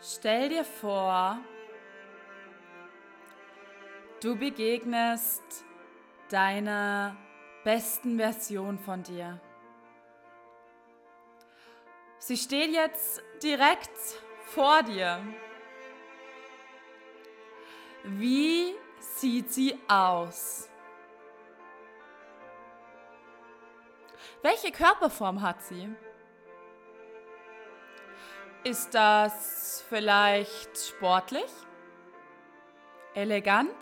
Stell dir vor, du begegnest deiner besten Version von dir. Sie steht jetzt direkt vor dir. Wie sieht sie aus? Welche Körperform hat sie? Ist das vielleicht sportlich? Elegant?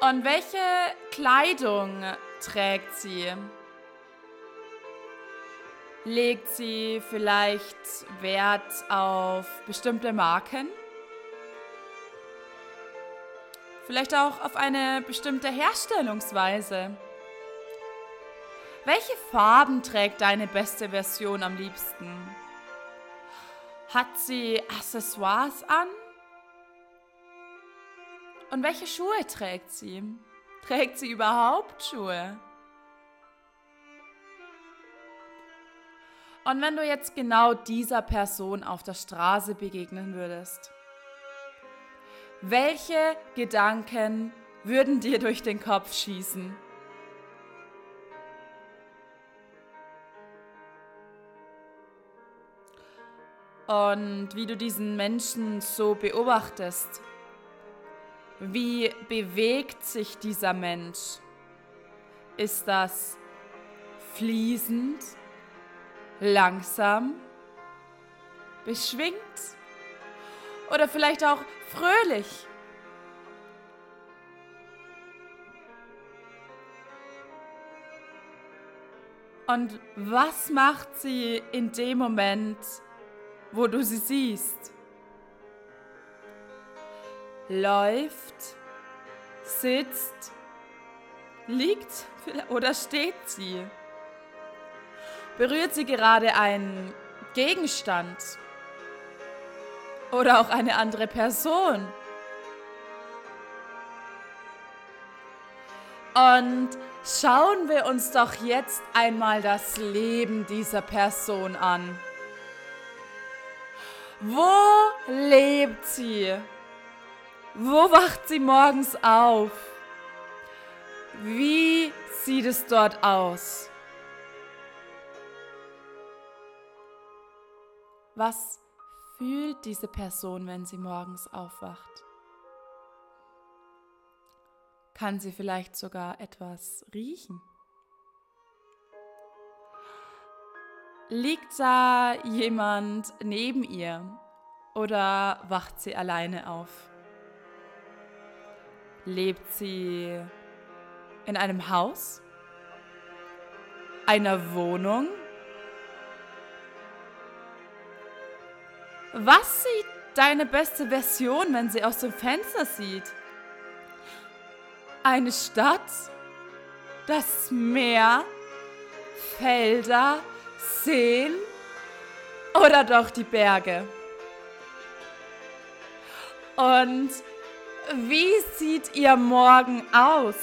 Und welche Kleidung trägt sie? Legt sie vielleicht Wert auf bestimmte Marken? Vielleicht auch auf eine bestimmte Herstellungsweise? Welche Farben trägt deine beste Version am liebsten? Hat sie Accessoires an? Und welche Schuhe trägt sie? Trägt sie überhaupt Schuhe? Und wenn du jetzt genau dieser Person auf der Straße begegnen würdest, welche Gedanken würden dir durch den Kopf schießen? Und wie du diesen Menschen so beobachtest, wie bewegt sich dieser Mensch? Ist das fließend? langsam, beschwingt oder vielleicht auch fröhlich. Und was macht sie in dem Moment, wo du sie siehst? Läuft, sitzt, liegt oder steht sie? Berührt sie gerade einen Gegenstand oder auch eine andere Person? Und schauen wir uns doch jetzt einmal das Leben dieser Person an. Wo lebt sie? Wo wacht sie morgens auf? Wie sieht es dort aus? Was fühlt diese Person, wenn sie morgens aufwacht? Kann sie vielleicht sogar etwas riechen? Liegt da jemand neben ihr oder wacht sie alleine auf? Lebt sie in einem Haus? Einer Wohnung? Was sieht deine beste Version, wenn sie aus dem Fenster sieht? Eine Stadt? Das Meer? Felder? Seen? Oder doch die Berge? Und wie sieht ihr Morgen aus?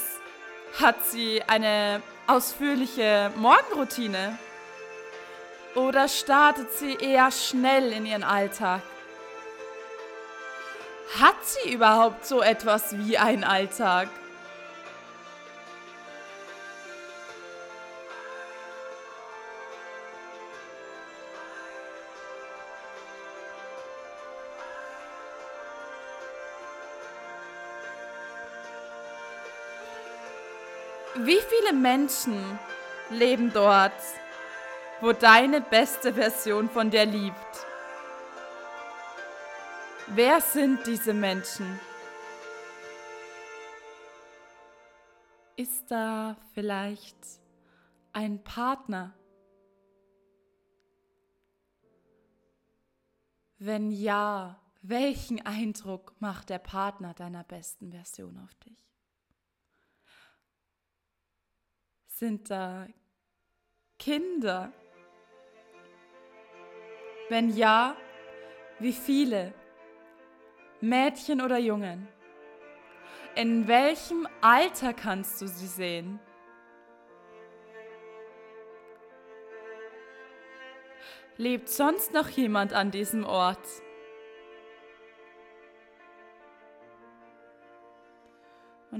Hat sie eine ausführliche Morgenroutine? Oder startet sie eher schnell in ihren Alltag? Hat sie überhaupt so etwas wie einen Alltag? Wie viele Menschen leben dort wo deine beste Version von dir liebt. Wer sind diese Menschen? Ist da vielleicht ein Partner? Wenn ja, welchen Eindruck macht der Partner deiner besten Version auf dich? Sind da Kinder? Wenn ja, wie viele? Mädchen oder Jungen? In welchem Alter kannst du sie sehen? lebt sonst noch jemand an diesem Ort?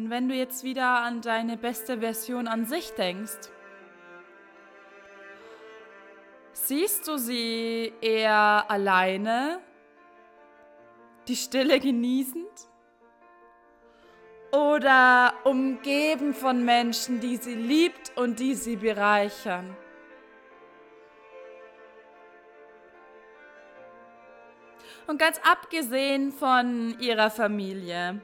Und wenn du jetzt wieder an deine beste Version an sich denkst, siehst du sie eher alleine, die Stille genießend? Oder umgeben von Menschen, die sie liebt und die sie bereichern? Und ganz abgesehen von ihrer Familie,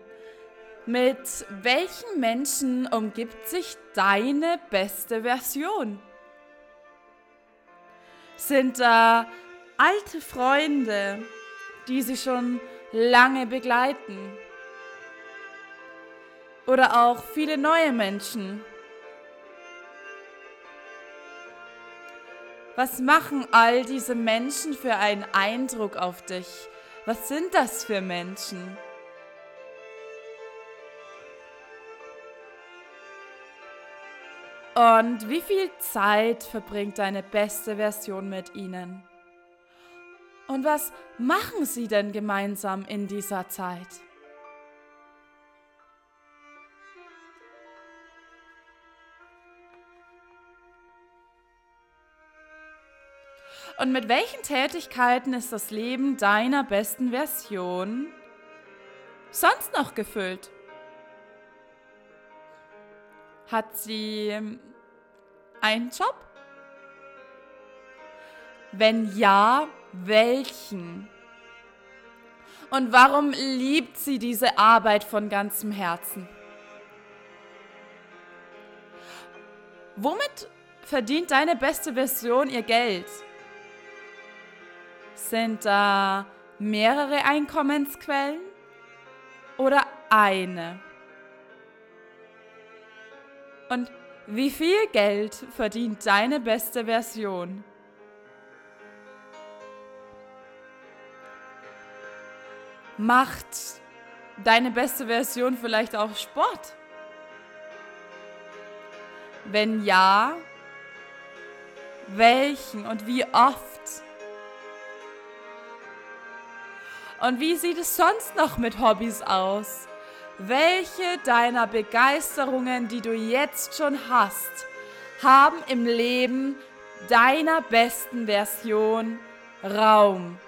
mit welchen Menschen umgibt sich deine beste Version? Sind da alte Freunde, die sie schon lange begleiten? Oder auch viele neue Menschen? Was machen all diese Menschen für einen Eindruck auf dich? Was sind das für Menschen? Und wie viel Zeit verbringt deine beste Version mit ihnen? Und was machen sie denn gemeinsam in dieser Zeit? Und mit welchen Tätigkeiten ist das Leben deiner besten Version sonst noch gefüllt? Hat sie ähm, einen Job? Wenn ja, welchen? Und warum liebt sie diese Arbeit von ganzem Herzen? Womit verdient deine beste Version ihr Geld? Sind da mehrere Einkommensquellen oder eine? Und wie viel Geld verdient deine beste Version? Macht deine beste Version vielleicht auch Sport? Wenn ja, welchen und wie oft? Und wie sieht es sonst noch mit Hobbys aus? Welche deiner Begeisterungen, die du jetzt schon hast, haben im Leben deiner besten Version Raum?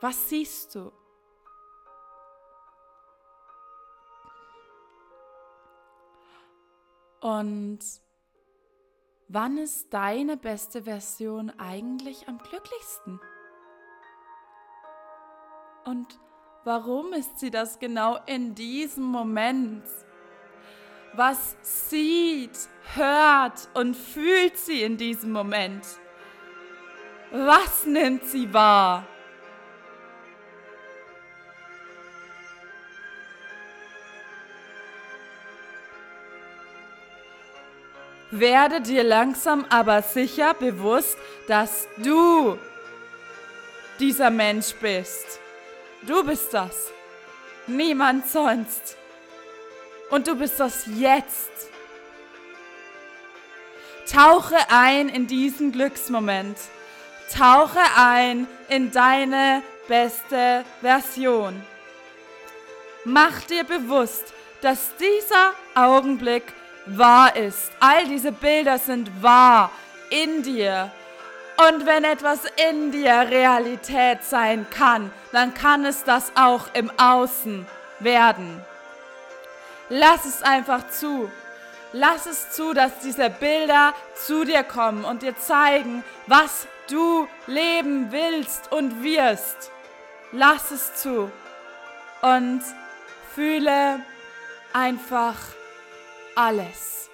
Was siehst du? Und Wann ist deine beste Version eigentlich am glücklichsten? Und warum ist sie das genau in diesem Moment? Was sieht, hört und fühlt sie in diesem Moment? Was nimmt sie wahr? Werde dir langsam aber sicher bewusst, dass du dieser Mensch bist. Du bist das. Niemand sonst. Und du bist das jetzt. Tauche ein in diesen Glücksmoment. Tauche ein in deine beste Version. Mach dir bewusst, dass dieser Augenblick wahr ist. All diese Bilder sind wahr in dir. Und wenn etwas in dir Realität sein kann, dann kann es das auch im Außen werden. Lass es einfach zu. Lass es zu, dass diese Bilder zu dir kommen und dir zeigen, was du leben willst und wirst. Lass es zu und fühle einfach alles.